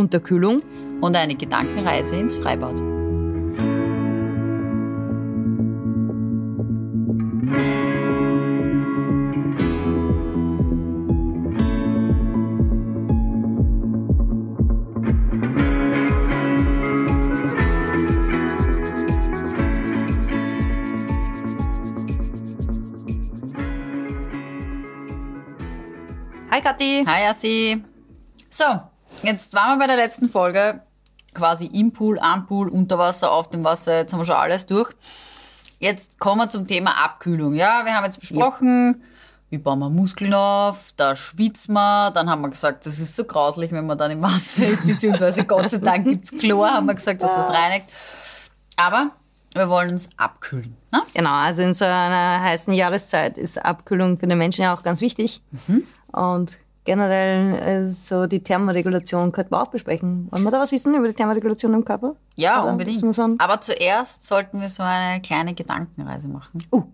Unterkühlung und eine Gedankenreise ins Freibad. Hi Kathi. Hi Assi. So, jetzt waren wir bei der letzten Folge quasi im Pool, am Pool, unter Wasser, auf dem Wasser. Jetzt haben wir schon alles durch. Jetzt kommen wir zum Thema Abkühlung. Ja, wir haben jetzt besprochen, wie bauen wir Muskeln auf, da schwitzen wir. Dann haben wir gesagt, das ist so grauslich, wenn man dann im Wasser ist, beziehungsweise Gott sei Dank gibt's Chlor, haben wir gesagt, dass das reinigt. Aber wir wollen uns abkühlen. Ne? Genau, also in so einer heißen Jahreszeit ist Abkühlung für den Menschen ja auch ganz wichtig. Und generell äh, so die Thermoregulation könnten wir auch besprechen. Wollen wir da was wissen über die Thermoregulation im Körper? Ja, Oder unbedingt. Aber zuerst sollten wir so eine kleine Gedankenreise machen. Uh.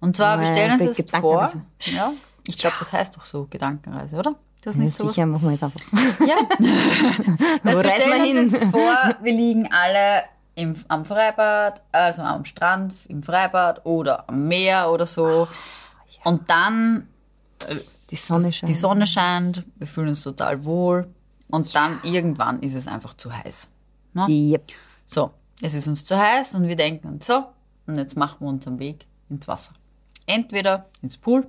Und zwar, wir stellen uns jetzt vor. Ja, ich glaube, das heißt doch so, Gedankenreise, oder? Das ist Ja, nicht so. sicher, machen wir jetzt einfach. Ja. Das wir stellen uns jetzt vor, wir liegen alle im, am Freibad, also am Strand, im Freibad oder am Meer oder so. Und dann Die Sonne scheint. die Sonne scheint, wir fühlen uns total wohl. Und dann irgendwann ist es einfach zu heiß. Ne? Yep. So, es ist uns zu heiß und wir denken so, und jetzt machen wir unseren Weg ins Wasser. Entweder ins Pool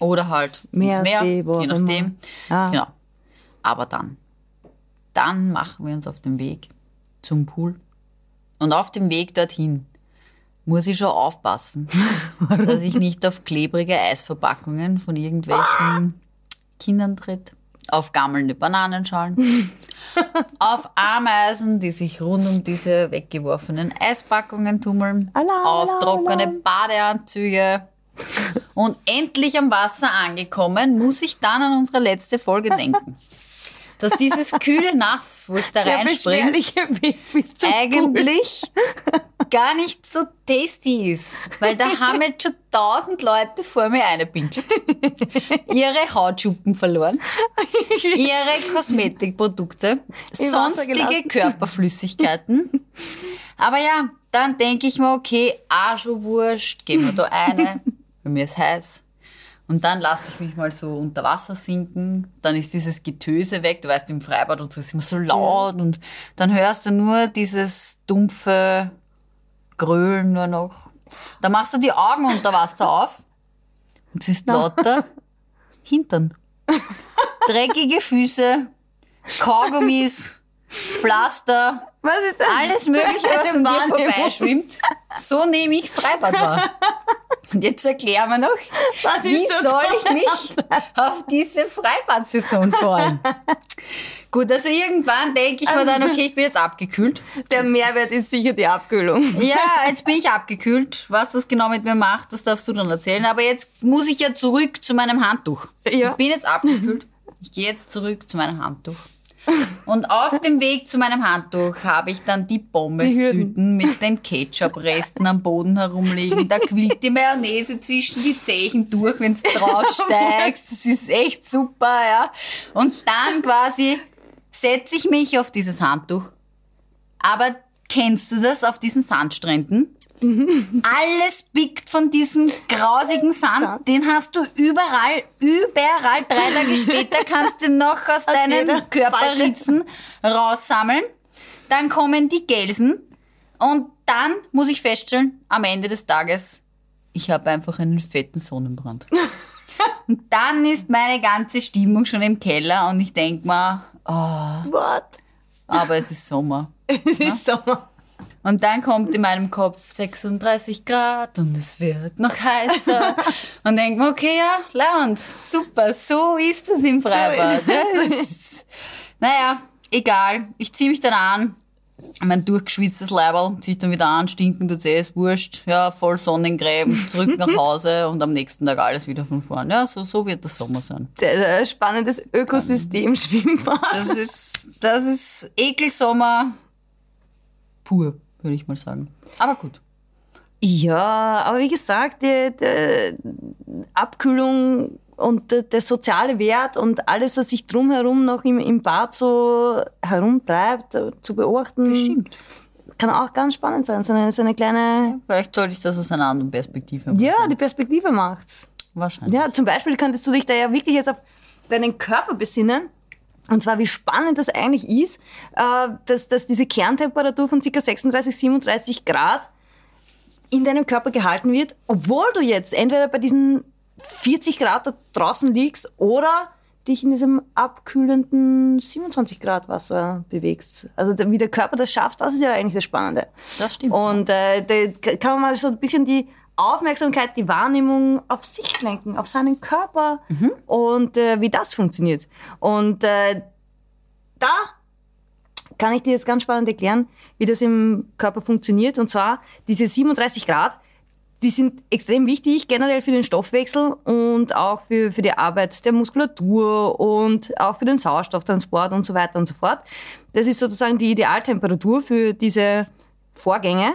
oder halt Meer, ins Meer, See, je nachdem. Ah. Genau. Aber dann, dann machen wir uns auf den Weg zum Pool. Und auf dem Weg dorthin muss ich schon aufpassen, dass ich nicht auf klebrige Eisverpackungen von irgendwelchen Kindern tritt, auf gammelnde Bananenschalen, auf Ameisen, die sich rund um diese weggeworfenen Eispackungen tummeln, Alarm, auf trockene Alarm. Badeanzüge. Und endlich am Wasser angekommen, muss ich dann an unsere letzte Folge denken. Dass dieses kühle Nass, wo ich da reinspringe, Pool. eigentlich gar nicht so tasty ist. Weil da haben jetzt schon tausend Leute vor mir eingepinkelt. Ihre Hautschuppen verloren. Ihre Kosmetikprodukte. Im Sonstige gelassen. Körperflüssigkeiten. Aber ja, dann denke ich mir, okay, wurscht, gehen wir da eine. Bei mir ist heiß. Und dann lasse ich mich mal so unter Wasser sinken. Dann ist dieses Getöse weg. Du weißt, im Freibad und so ist immer so laut. Und dann hörst du nur dieses dumpfe Grölen nur noch. Dann machst du die Augen unter Wasser auf. Und siehst lauter Hintern. Dreckige Füße, Kaugummis, Pflaster, Was ist das? alles Mögliche, was an dir Wahrnehmung. vorbeischwimmt. So nehme ich Freibad wahr. Und jetzt erklär mir noch, Was wie so soll ich mich auf diese Freibad-Saison freuen? Gut, also irgendwann denke ich mir dann, okay, ich bin jetzt abgekühlt. Der Mehrwert ist sicher die Abkühlung. Ja, jetzt bin ich abgekühlt. Was das genau mit mir macht, das darfst du dann erzählen. Aber jetzt muss ich ja zurück zu meinem Handtuch. Ja. Ich bin jetzt abgekühlt. Ich gehe jetzt zurück zu meinem Handtuch. Und auf dem Weg zu meinem Handtuch habe ich dann die Pommes-Tüten mit den Ketchup-Resten am Boden herumliegen. Da quillt die Mayonnaise zwischen die Zehen durch, wenn du draufsteigst. Das ist echt super, ja. Und dann quasi setze ich mich auf dieses Handtuch. Aber kennst du das auf diesen Sandstränden? Alles biegt von diesem grausigen Sand. Sand. Den hast du überall, überall. Drei Tage später kannst du noch aus deinen jeder Körperritzen raussammeln. Dann kommen die Gelsen. Und dann muss ich feststellen, am Ende des Tages, ich habe einfach einen fetten Sonnenbrand. und dann ist meine ganze Stimmung schon im Keller und ich denk mir, oh, What? aber es ist Sommer. Es ist Sommer. Und dann kommt in meinem Kopf 36 Grad und es wird noch heißer. und denke mir, okay, ja, Leand, super, so ist es im Freibad. So ist naja, egal. Ich ziehe mich dann an. Mein durchgeschwitztes Leiberl ziehe ich dann wieder an, stinken tut's eh, ist wurscht. Ja, voll Sonnengräben, zurück nach Hause und am nächsten Tag alles wieder von vorn. Ja, so, so wird der Sommer sein. Äh, spannendes Ökosystem Schwimmbad. Das ist, das ist Ekelsommer pur, würde ich mal sagen. Aber gut. Ja, aber wie gesagt, die, die Abkühlung und der, der soziale Wert und alles, was sich drumherum noch im, im Bad so herumtreibt, äh, zu beobachten. Bestimmt. Kann auch ganz spannend sein. So eine, so eine kleine, Vielleicht sollte ich das aus einer anderen Perspektive machen. ja, die Perspektive macht's. Wahrscheinlich. Ja, zum Beispiel könntest du dich da ja wirklich jetzt auf deinen Körper besinnen. Und zwar, wie spannend das eigentlich ist, äh, dass, dass diese Kerntemperatur von ca. 36, 37 Grad in deinem Körper gehalten wird, obwohl du jetzt entweder bei diesen 40 Grad da draußen liegst oder dich in diesem abkühlenden 27 Grad Wasser bewegst. Also wie der Körper das schafft, das ist ja eigentlich das Spannende. Das stimmt. Und äh, da kann man mal so ein bisschen die Aufmerksamkeit, die Wahrnehmung auf sich lenken, auf seinen Körper und äh, wie das funktioniert. Und äh, da kann ich dir jetzt ganz spannend erklären, wie das im Körper funktioniert. Und zwar diese 37 Grad, die sind extrem wichtig generell für den Stoffwechsel und auch für, für die Arbeit der Muskulatur und auch für den Sauerstofftransport und so weiter und so fort. Das ist sozusagen die Idealtemperatur für diese Vorgänge.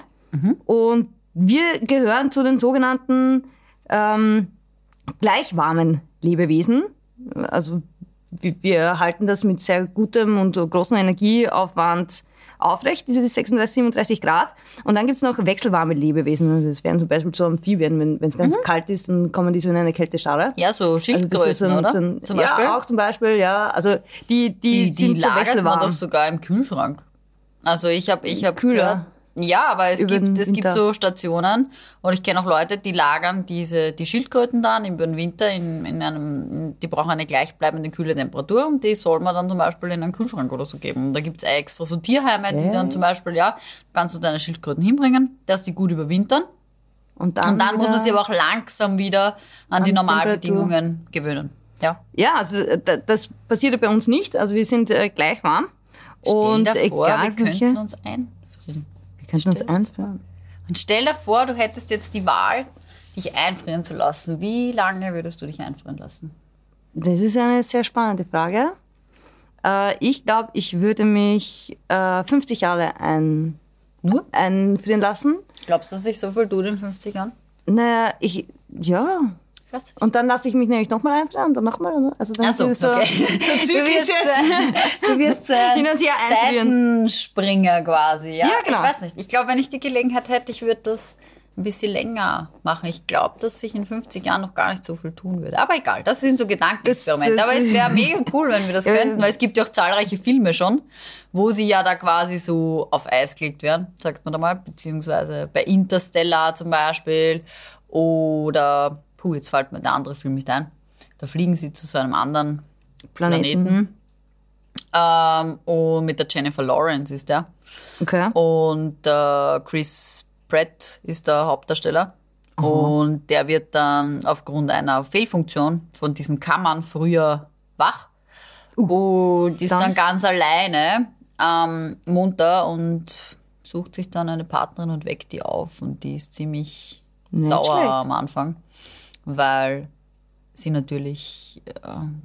Und wir gehören zu den sogenannten ähm, gleichwarmen Lebewesen. Also wir, halten das mit sehr gutem und großem Energieaufwand aufrecht, diese 36, 37 Grad. Und dann gibt's noch wechselwarme Lebewesen. Also Das wären zum Beispiel so Amphibien. Wenn es ganz kalt ist, dann kommen die so in eine Kältestarre. ja, so Also Schildkröten, das ist so ein- oder? ein- Zum Beispiel. Ja, auch zum Beispiel, ja. Also die, die, die, die sind so lagert man wechselwarm. doch sogar im Kühlschrank. Also ich habe ich hab Kühler. gehört, ja, aber es gibt es gibt so Stationen und ich kenne auch Leute, die lagern diese die Schildkröten dann über den Winter in, in einem, die brauchen eine gleichbleibende kühle Temperatur und die soll man dann zum Beispiel in einen Kühlschrank oder so geben. Und da gibt's extra so Tierheime, die Ja. dann zum Beispiel, ja, kannst du deine Schildkröten hinbringen, dass die gut überwintern. Und dann, Und dann muss man sie aber auch langsam wieder an, die An Normalbedingungen gewöhnen. Ja. Ja, also äh, da- das passiert ja bei uns nicht. Also wir sind äh, gleich warm. Und Stell dir vor, egal wir welche, könnten uns einfrieren. Wir könnten uns einfrieren. Und stell dir vor, du hättest jetzt die Wahl, dich einfrieren zu lassen. Wie lange würdest du dich einfrieren lassen? Das ist eine sehr spannende Frage. Äh, ich glaube, ich würde mich äh, 50 Jahre ein, Nur? einfrieren lassen. Glaubst du, dass sich so viel tut in 50 Jahren? Naja, ich, ja. Ich nicht. Und dann lasse ich mich nämlich nochmal einfrieren und dann nochmal. Also dann so, so, okay. so Du wirst, zyklisches. äh, du wirst ein Hin und her einfrieren. Zeitenspringer quasi. Ja? Ja, genau. Ich weiß nicht. Ich glaube, wenn ich die Gelegenheit hätte, ich würde das ein bisschen länger machen. Ich glaube, dass sich in 50 Jahren noch gar nicht so viel tun würde. Aber egal, das sind so Gedankenexperimente. Aber es wäre mega cool, wenn wir das könnten, weil es gibt ja auch zahlreiche Filme schon, wo sie ja da quasi so auf Eis gelegt werden, sagt man da mal, beziehungsweise bei Interstellar zum Beispiel oder, puh, jetzt fällt mir der andere Film nicht ein. Da fliegen sie zu so einem anderen Planeten. Planeten. Ähm, und mit der Jennifer Lawrence ist der. Okay. Und äh, Chris Pratt ist der Hauptdarsteller. Und der wird dann aufgrund einer Fehlfunktion von diesen Kammern früher wach. und ist dann? dann ganz alleine ähm, munter und sucht sich dann eine Partnerin und weckt die auf. Und die ist ziemlich Nicht sauer schlecht. am Anfang, weil sie natürlich äh,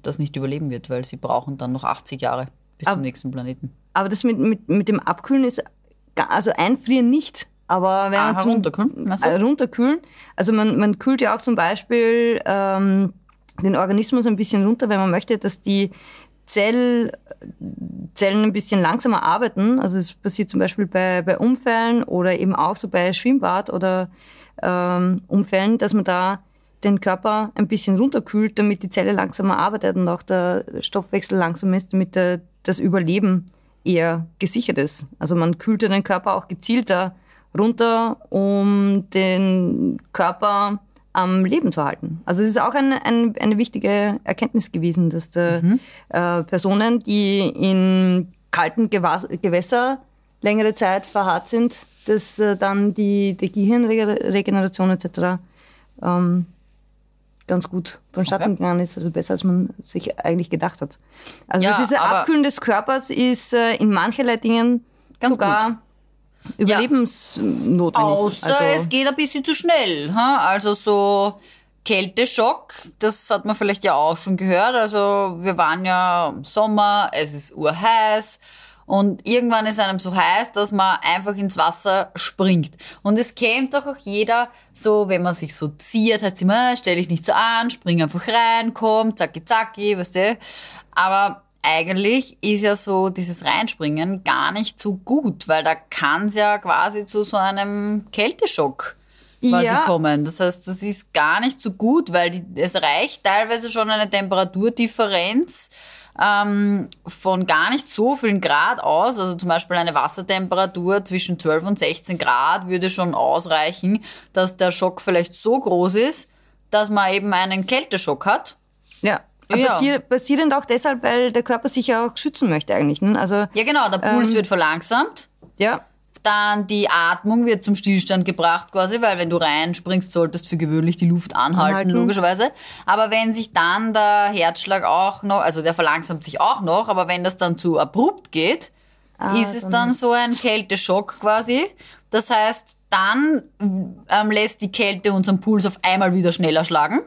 das nicht überleben wird, weil sie brauchen dann noch 80 Jahre bis Aber- zum nächsten Planeten. Aber das mit, mit, mit dem Abkühlen ist, also einfrieren nicht. Aber wenn Ah, man zum, du? äh, runterkühlen, also man, man kühlt ja auch zum Beispiel ähm, den Organismus ein bisschen runter, wenn man möchte, dass die Zell, Zellen ein bisschen langsamer arbeiten. Also das passiert zum Beispiel bei, bei Unfällen oder eben auch so bei Schwimmbad oder ähm, Unfällen, dass man da den Körper ein bisschen runterkühlt, damit die Zelle langsamer arbeitet und auch der Stoffwechsel langsam ist, damit der, das Überleben eher gesichert ist. Also man kühlt ja den Körper auch gezielter runter, um den Körper am Leben zu halten. Also es ist auch ein, ein, eine wichtige Erkenntnis gewesen, dass der, äh, Personen, die in kalten Gewas Gewässer längere Zeit verharrt sind, dass äh, dann die, die Gehirnregeneration etc. Ähm, ganz gut vonstatten gegangen ist, also besser als man sich eigentlich gedacht hat. Also Ja, das ist aber- Abkühlen des Körpers ist äh, in mancherlei Dingen Ganz sogar überlebensnotwendig. Außer also, es geht ein bisschen zu schnell. Ha? Also so Kälteschock, das hat man vielleicht ja auch schon gehört. Also wir waren ja im Sommer, es ist urheiß Und irgendwann ist einem so heiß, dass man einfach ins Wasser springt. Und es kennt doch auch jeder, so wenn man sich so ziert, hat sie immer, stell dich nicht so an, spring einfach rein, komm, zacki zacki, weißt du. Aber eigentlich ist ja so dieses Reinspringen gar nicht so gut, weil da kann es ja quasi zu so einem Kälteschock quasi Ja. kommen. Das heißt, das ist gar nicht so gut, weil die, es reicht teilweise schon eine Temperaturdifferenz ähm, von gar nicht so vielen Grad aus. Also zum Beispiel eine Wassertemperatur zwischen 12 und 16 Grad würde schon ausreichen, dass der Schock vielleicht so groß ist, dass man eben einen Kälteschock hat. Ja. Ja. Passiert, basierend auch deshalb, weil der Körper sich ja auch schützen möchte eigentlich. Ne? Also, Ja genau, der Puls Ähm. wird verlangsamt. ja. Dann die Atmung wird zum Stillstand gebracht quasi, weil wenn du reinspringst, solltest für gewöhnlich die Luft anhalten, Anhalten. logischerweise. Aber wenn sich dann der Herzschlag auch noch, also der verlangsamt sich auch noch, aber wenn das dann zu abrupt geht, Ah, ist es dann ist- so ein Kälteschock quasi. Das heißt, dann ähm, lässt die Kälte unseren Puls auf einmal wieder schneller schlagen.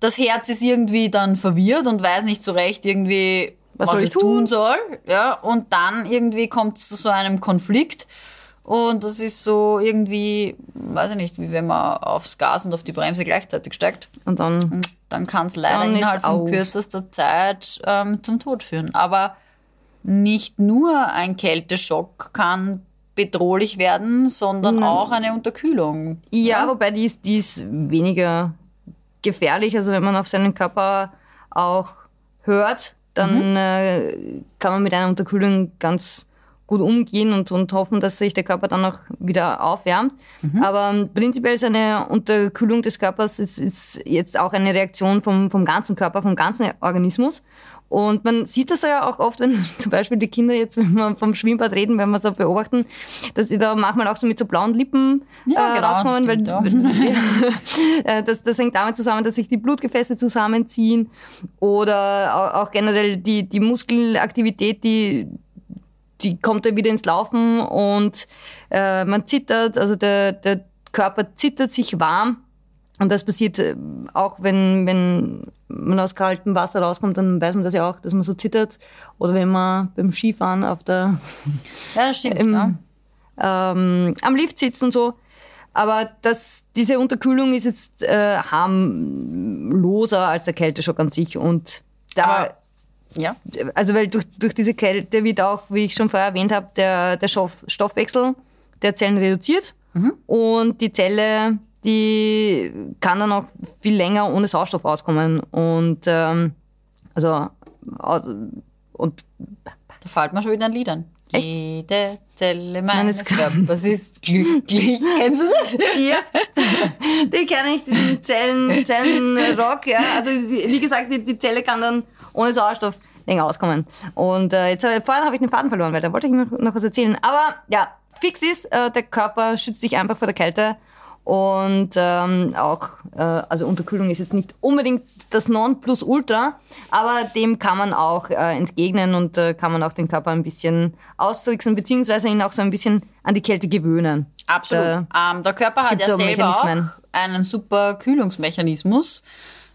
Das Herz ist irgendwie dann verwirrt und weiß nicht so recht irgendwie, Was was, soll es tun tun? soll. Ja, und dann irgendwie kommt es zu so einem Konflikt. Und das ist so irgendwie, weiß ich nicht, wie wenn man aufs Gas und auf die Bremse gleichzeitig steigt. Und dann, Und dann kann es leider innerhalb von kürzester Zeit ähm, zum Tod führen. Aber nicht nur ein Kälteschock kann bedrohlich werden, sondern Mhm. auch eine Unterkühlung. ja, wobei die ist, die ist weniger gefährlich. Also wenn man auf seinen Körper auch hört, dann äh, kann man mit einer Unterkühlung ganz gut umgehen und, und hoffen, dass sich der Körper dann auch wieder aufwärmt. Aber ähm, prinzipiell ist eine Unterkühlung des Körpers ist, ist jetzt auch eine Reaktion vom, vom ganzen Körper, vom ganzen Organismus. Und man sieht das ja auch oft, wenn zum Beispiel die Kinder jetzt, wenn wir vom Schwimmbad reden, wenn wir so beobachten, dass sie da manchmal auch so mit so blauen Lippen Ja, äh, genau, rauskommen, weil ja. äh, das, das hängt damit zusammen, dass sich die Blutgefäße zusammenziehen oder auch, auch generell die, die Muskelaktivität, die, die kommt dann wieder ins Laufen und äh, man zittert, also der, der Körper zittert sich warm. Und das passiert äh, auch, wenn, wenn man aus kaltem Wasser rauskommt, dann weiß man das ja auch, dass man so zittert. Oder wenn man beim Skifahren auf der Ja, das stimmt. Im- ja. ähm, am Lift sitzt und so. Aber das, diese Unterkühlung ist jetzt äh, harmloser als der Kälteschock an sich. Und da, Aber- ja. also weil durch, durch diese Kälte wird auch, wie ich schon vorher erwähnt habe, der, der Stoff, Stoffwechsel der Zellen reduziert. Und die Zelle, die kann dann auch viel länger ohne Sauerstoff auskommen. Und ähm, also und Da fällt mir schon wieder an. Echt? Jede Zelle Meines meines Körpers ist glücklich. Kennst du das? Ja, die kenne ich, diesen Zellen, Zellenrock, ja. Also wie wie gesagt, die, die Zelle kann dann ohne Sauerstoff länger auskommen. Und äh, jetzt vorhin habe ich den Faden verloren, weil da wollte ich noch, noch was erzählen. Aber ja, fix ist, äh, der Körper schützt sich einfach vor der Kälte. Und ähm, auch, äh, also Unterkühlung ist jetzt nicht unbedingt das Nonplusultra, aber dem kann man auch äh, entgegnen und äh, kann man auch den Körper ein bisschen austricksen, beziehungsweise ihn auch so ein bisschen an die Kälte gewöhnen. Absolut. Äh, ähm, der Körper hat ja so selber einen super Kühlungsmechanismus.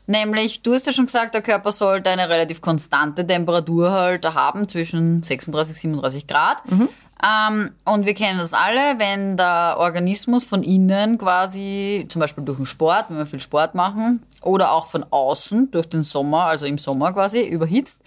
Nämlich, du hast ja schon gesagt, der Körper sollte eine relativ konstante Temperatur halt haben, zwischen 36, 37 Grad. Mhm. Ähm, und wir kennen das alle, wenn der Organismus von innen quasi, zum Beispiel durch den Sport, wenn wir viel Sport machen, oder auch von außen, durch den Sommer, also im Sommer quasi, überhitzt,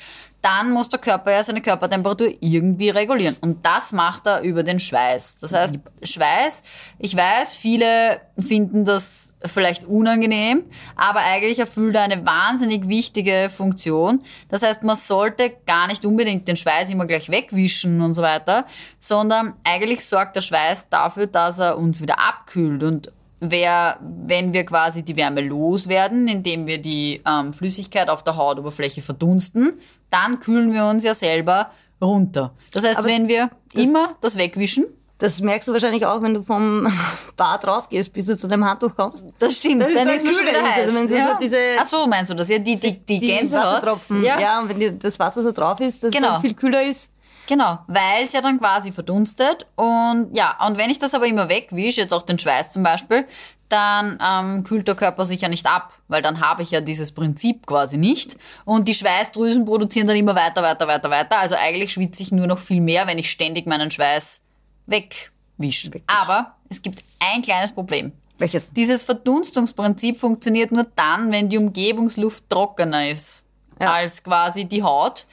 dann muss der Körper ja seine Körpertemperatur irgendwie regulieren. Und das macht er über den Schweiß. Das heißt, Schweiß, ich weiß, viele finden das vielleicht unangenehm, aber eigentlich erfüllt er eine wahnsinnig wichtige Funktion. Das heißt, man sollte gar nicht unbedingt den Schweiß immer gleich wegwischen und so weiter, sondern eigentlich sorgt der Schweiß dafür, dass er uns wieder abkühlt und Wer, wenn wir quasi die Wärme loswerden, indem wir die ähm, Flüssigkeit auf der Hautoberfläche verdunsten, dann kühlen wir uns ja selber runter. Das heißt, Aber wenn wir das- immer das wegwischen, Das merkst du wahrscheinlich auch, wenn du vom Bad rausgehst, bis du zu dem Handtuch kommst. das stimmt, Das ist dann das ist Kühle, wieder ist, heiß. also wenn ja. so diese- Ach so, meinst du das? Ja, die, die, die, Gänsehaut. Wassertropfen. Ja, Ja. und wenn die- das Wasser so drauf ist, dass Genau. dann viel kühler ist. Genau, weil es ja dann quasi verdunstet. Und ja, und wenn ich das aber immer wegwische, jetzt auch den Schweiß zum Beispiel, dann ähm, kühlt der Körper sich ja nicht ab, weil dann habe ich ja dieses Prinzip quasi nicht. Und die Schweißdrüsen produzieren dann immer weiter, weiter, weiter, weiter. Also eigentlich schwitze ich nur noch viel mehr, wenn ich ständig meinen Schweiß wegwische. Aber es gibt ein kleines Problem. Welches? Dieses Verdunstungsprinzip funktioniert nur dann, wenn die Umgebungsluft trockener ist Ja. als quasi die Haut.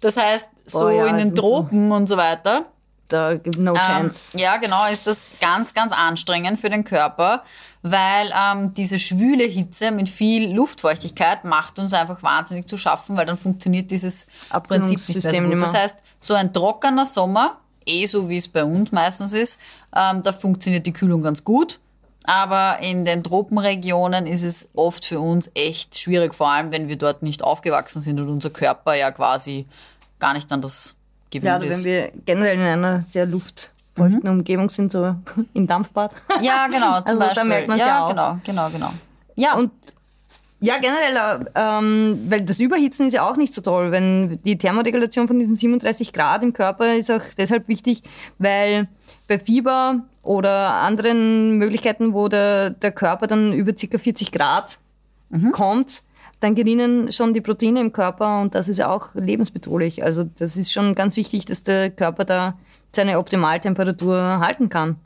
Das heißt, so Oh ja, in den sind so- Tropen und so weiter. Da gibt no Ähm, chance. ja, genau, ist das ganz, ganz anstrengend für den Körper, weil ähm, diese schwüle Hitze mit viel Luftfeuchtigkeit macht uns einfach wahnsinnig zu schaffen, weil dann funktioniert dieses Prinzip nicht mehr so gut. nicht Das heißt, so ein trockener Sommer, eh so wie es bei uns meistens ist, ähm, da funktioniert die Kühlung ganz gut. Aber in den Tropenregionen ist es oft für uns echt schwierig, vor allem wenn wir dort nicht aufgewachsen sind und unser Körper ja quasi gar nicht an das gewöhnt Ja, oder ist. wenn wir generell in einer sehr luftfeuchten Umgebung sind, so im Dampfbad. Ja, genau, zum Also da Beispiel. merkt man's ja, ja auch. genau, genau, genau. Ja, Und ja, generell, ähm, weil das Überhitzen ist ja auch nicht so toll. Wenn die Thermoregulation von diesen 37 Grad im Körper ist auch deshalb wichtig, weil bei Fieber oder anderen Möglichkeiten, wo der, der Körper dann über ca. 40 Grad kommt, dann gerinnen schon die Proteine im Körper und das ist auch lebensbedrohlich. Also das ist schon ganz wichtig, dass der Körper da seine Optimaltemperatur halten kann.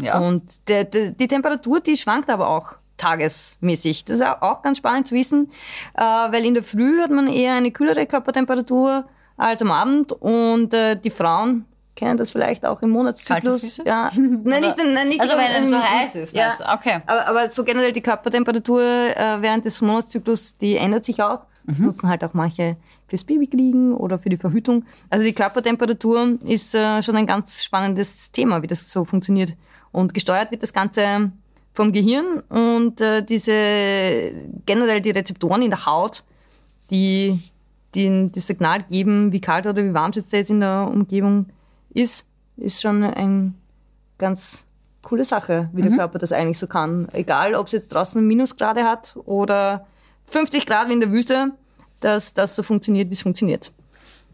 ja. Und der, der, die Temperatur, die schwankt aber auch tagesmäßig. Das ist auch ganz spannend zu wissen, äh, weil in der Früh hat man eher eine kühlere Körpertemperatur als am Abend und äh, die Frauen kennen das vielleicht auch im Monatszyklus. Ja, nein, nicht, nein, nicht Also wenn es so heiß ist, ja. du? Okay. Aber, aber so generell die Körpertemperatur äh, während des Monatszyklus, die ändert sich auch. Das Mhm. nutzen halt auch manche fürs Babykriegen oder für die Verhütung. Also die Körpertemperatur ist äh, schon ein ganz spannendes Thema, wie das so funktioniert. Und gesteuert wird das Ganze vom Gehirn und äh, diese generell die Rezeptoren in der Haut, die, die das Signal geben, wie kalt oder wie warm es jetzt in der Umgebung ist, ist schon ein ganz coole Sache, wie der Körper das eigentlich so kann. Egal, ob es jetzt draußen Minusgrade hat oder 50 Grad wie in der Wüste, dass das so funktioniert, wie es funktioniert.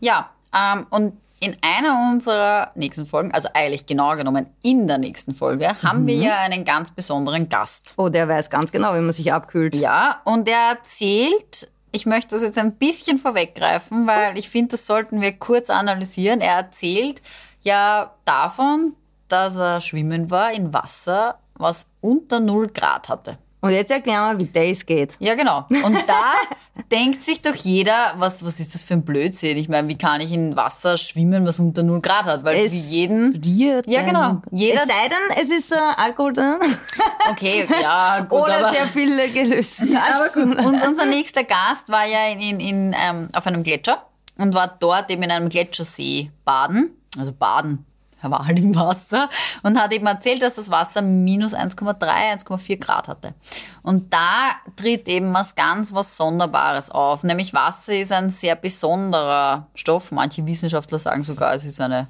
Ja, ähm, und in einer unserer nächsten Folgen, also eigentlich genauer genommen in der nächsten Folge, haben wir ja einen ganz besonderen Gast. Oh, der weiß ganz genau, wie man sich abkühlt. Ja, und er erzählt, ich möchte das jetzt ein bisschen vorweggreifen, weil ich finde, das sollten wir kurz analysieren. Er erzählt ja davon, dass er schwimmen war in Wasser, was unter 0 Grad hatte. Und jetzt erklären wir, wie das geht. Ja, genau. Und da denkt sich doch jeder, was, was ist das für ein Blödsinn? Ich meine, wie kann ich in Wasser schwimmen, was unter 0 Grad hat? Weil Es für jeden. friert Ja, genau. Jeder- es sei denn, es ist äh, Alkohol drin Okay, ja, gut, oder aber, sehr viel gelöstes aber Salz. gut. Und unser nächster Gast war ja in, in, in, ähm, auf einem Gletscher und war dort eben in einem Gletschersee baden. Also baden. Er war halt im Wasser und hat eben erzählt, dass das Wasser minus 1,3, 1,4 Grad hatte. Und da tritt eben was ganz was Sonderbares auf. Nämlich Wasser ist ein sehr besonderer Stoff. Manche Wissenschaftler sagen sogar, es ist eine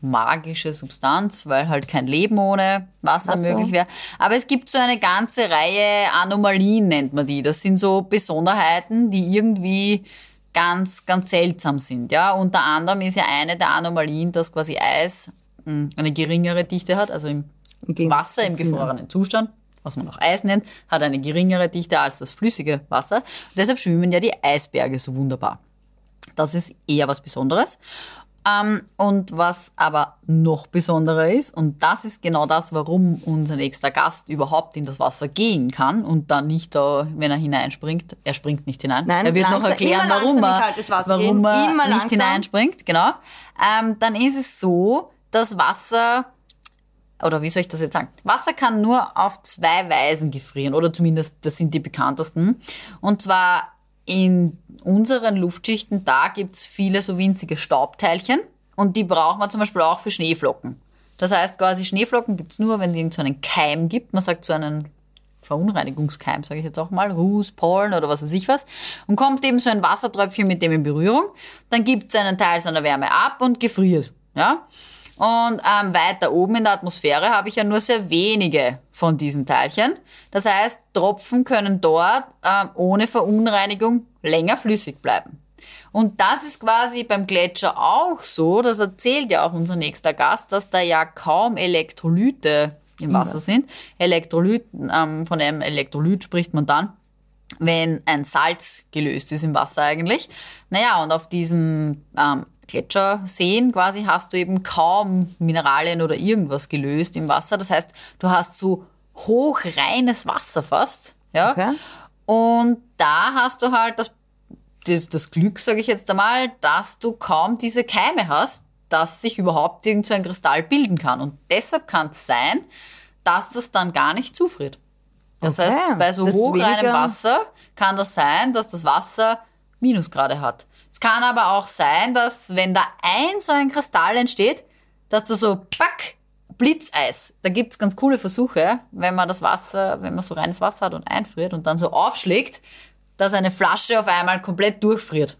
magische Substanz, weil halt kein Leben ohne Wasser Wasser. möglich wäre. Aber es gibt so eine ganze Reihe Anomalien, nennt man die. Das sind so Besonderheiten, die irgendwie ganz, ganz seltsam sind. Ja, unter anderem ist ja eine der Anomalien, dass quasi Eis mh, eine geringere Dichte hat, also im Im Wasser im gefrorenen Zustand, was man auch Eis nennt, hat eine geringere Dichte als das flüssige Wasser. Und deshalb schwimmen ja die Eisberge so wunderbar. Das ist eher was Besonderes. Ähm, und was aber noch besonderer ist, und das ist genau das, warum unser nächster Gast überhaupt in das Wasser gehen kann und dann nicht da, wenn er hineinspringt, er springt nicht hinein. Nein, er wird noch langsam- erklären, immer warum er, warum er nicht langsam. hineinspringt. Genau. Ähm, dann ist es so, dass Wasser oder wie soll ich das jetzt sagen? Wasser kann nur auf zwei Weisen gefrieren, oder zumindest das sind die bekanntesten. Und zwar in unseren Luftschichten, da gibt's viele so winzige Staubteilchen und die braucht man zum Beispiel auch für Schneeflocken. Das heißt quasi, Schneeflocken gibt's nur, wenn es so einen Keim gibt. Man sagt so einen Verunreinigungskeim, sage ich jetzt auch mal, Ruß, Pollen oder was weiß ich was. Und kommt eben so ein Wassertröpfchen mit dem in Berührung, dann gibt es einen Teil seiner Wärme ab und gefriert. Ja? Und ähm, weiter oben in der Atmosphäre habe ich ja nur sehr wenige von diesen Teilchen. Das heißt, Tropfen können dort ähm, ohne Verunreinigung länger flüssig bleiben. Und das ist quasi beim Gletscher auch so, das erzählt ja auch unser nächster Gast, dass da ja kaum Elektrolyte im Wasser sind. Elektrolyt, ähm, von einem Elektrolyt spricht man dann, wenn ein Salz gelöst ist im Wasser eigentlich. Naja, und auf diesem ähm, Gletscherseen quasi hast du eben kaum Mineralien oder irgendwas gelöst im Wasser. Das heißt, du hast so hochreines Wasser fast. Ja? Okay. Und da hast du halt das, das, das Glück, sage ich jetzt einmal, dass du kaum diese Keime hast, dass sich überhaupt irgend so ein Kristall bilden kann. Und deshalb kann es sein, dass das dann gar nicht zufriert. Das Okay. heißt, bei so Das hochreinem Wasser kann das sein, dass das Wasser Minusgrade hat. Es kann aber auch sein, dass wenn da ein so ein Kristall entsteht, dass du so pack Blitzeis. Da gibt's ganz coole Versuche, wenn man das Wasser, wenn man so reines Wasser hat und einfriert und dann so aufschlägt, dass eine Flasche auf einmal komplett durchfriert.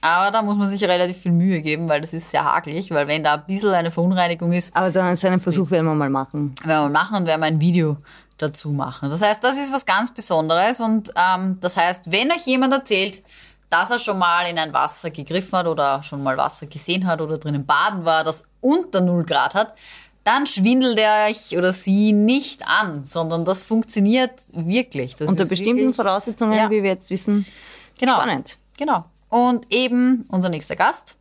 Aber da muss man sich relativ viel Mühe geben, weil das ist sehr hakelig, weil wenn da ein bisschen eine Verunreinigung ist, Aber dann so einen Versuch werden wir mal machen. werden wir machen und werden wir ein Video dazu machen. Das heißt, das ist was ganz Besonderes und ähm, das heißt, wenn euch jemand erzählt, dass er schon mal in ein Wasser gegriffen hat oder schon mal Wasser gesehen hat oder drinnen baden war, das unter 0 Grad hat, dann schwindelt er euch oder sie nicht an, sondern das funktioniert wirklich. Das Unter bestimmten wirklich, Voraussetzungen, Ja. wie wir jetzt wissen. genau, Spannend. Genau. Und eben unser nächster Gast.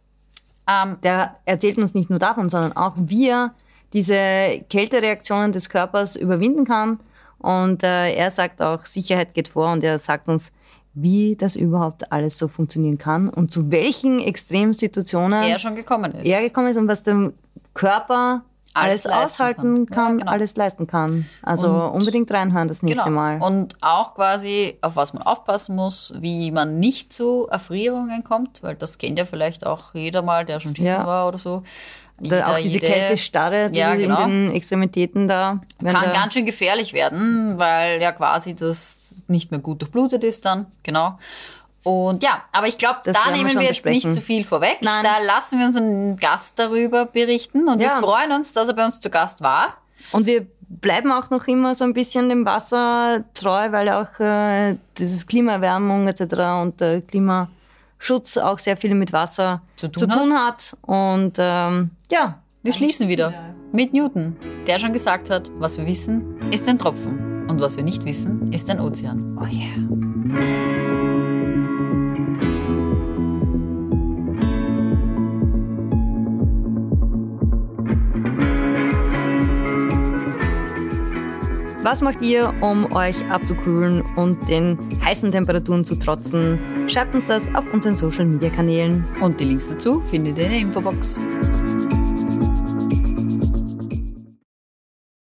Ähm, Der erzählt uns nicht nur davon, sondern auch, wie er diese Kältereaktionen des Körpers überwinden kann. Und äh, er sagt auch, Sicherheit geht vor und er sagt uns, wie das überhaupt alles so funktionieren kann und zu welchen Extremsituationen er schon gekommen ist. er gekommen ist und was der Körper Alles alles, aushalten kann. kann, Ja, genau. alles leisten kann. Also Und- unbedingt reinhören das nächste Genau. Mal. Und auch quasi, auf was man aufpassen muss, wie man nicht zu Erfrierungen kommt, weil das kennt ja vielleicht auch jeder mal, der schon Schiffen Ja. war oder so. Da, auch diese jede Kältestarre, die Ja, genau. in den Extremitäten da. kann der- ganz schön gefährlich werden, weil ja quasi das nicht mehr gut durchblutet ist dann, genau. Und ja, aber ich glaube, da wir nehmen schon wir jetzt besprechen. nicht zu viel vorweg. Nein. Da lassen wir unseren Gast darüber berichten und Ja, wir freuen uns, dass er bei uns zu Gast war. Und wir bleiben auch noch immer so ein bisschen dem Wasser treu, weil auch äh, dieses Klimaerwärmung etc. und äh, Klimaschutz auch sehr viel mit Wasser Zu tun hat. Und ähm, ja, Wir schließen wieder mit Newton, der schon gesagt hat, was wir wissen, ist ein Tropfen und was wir nicht wissen, ist ein Ozean. oh yeah. Was macht ihr, um euch abzukühlen und den heißen Temperaturen zu trotzen? Schreibt uns das auf unseren Social Media Kanälen. Und die Links dazu findet ihr in der Infobox.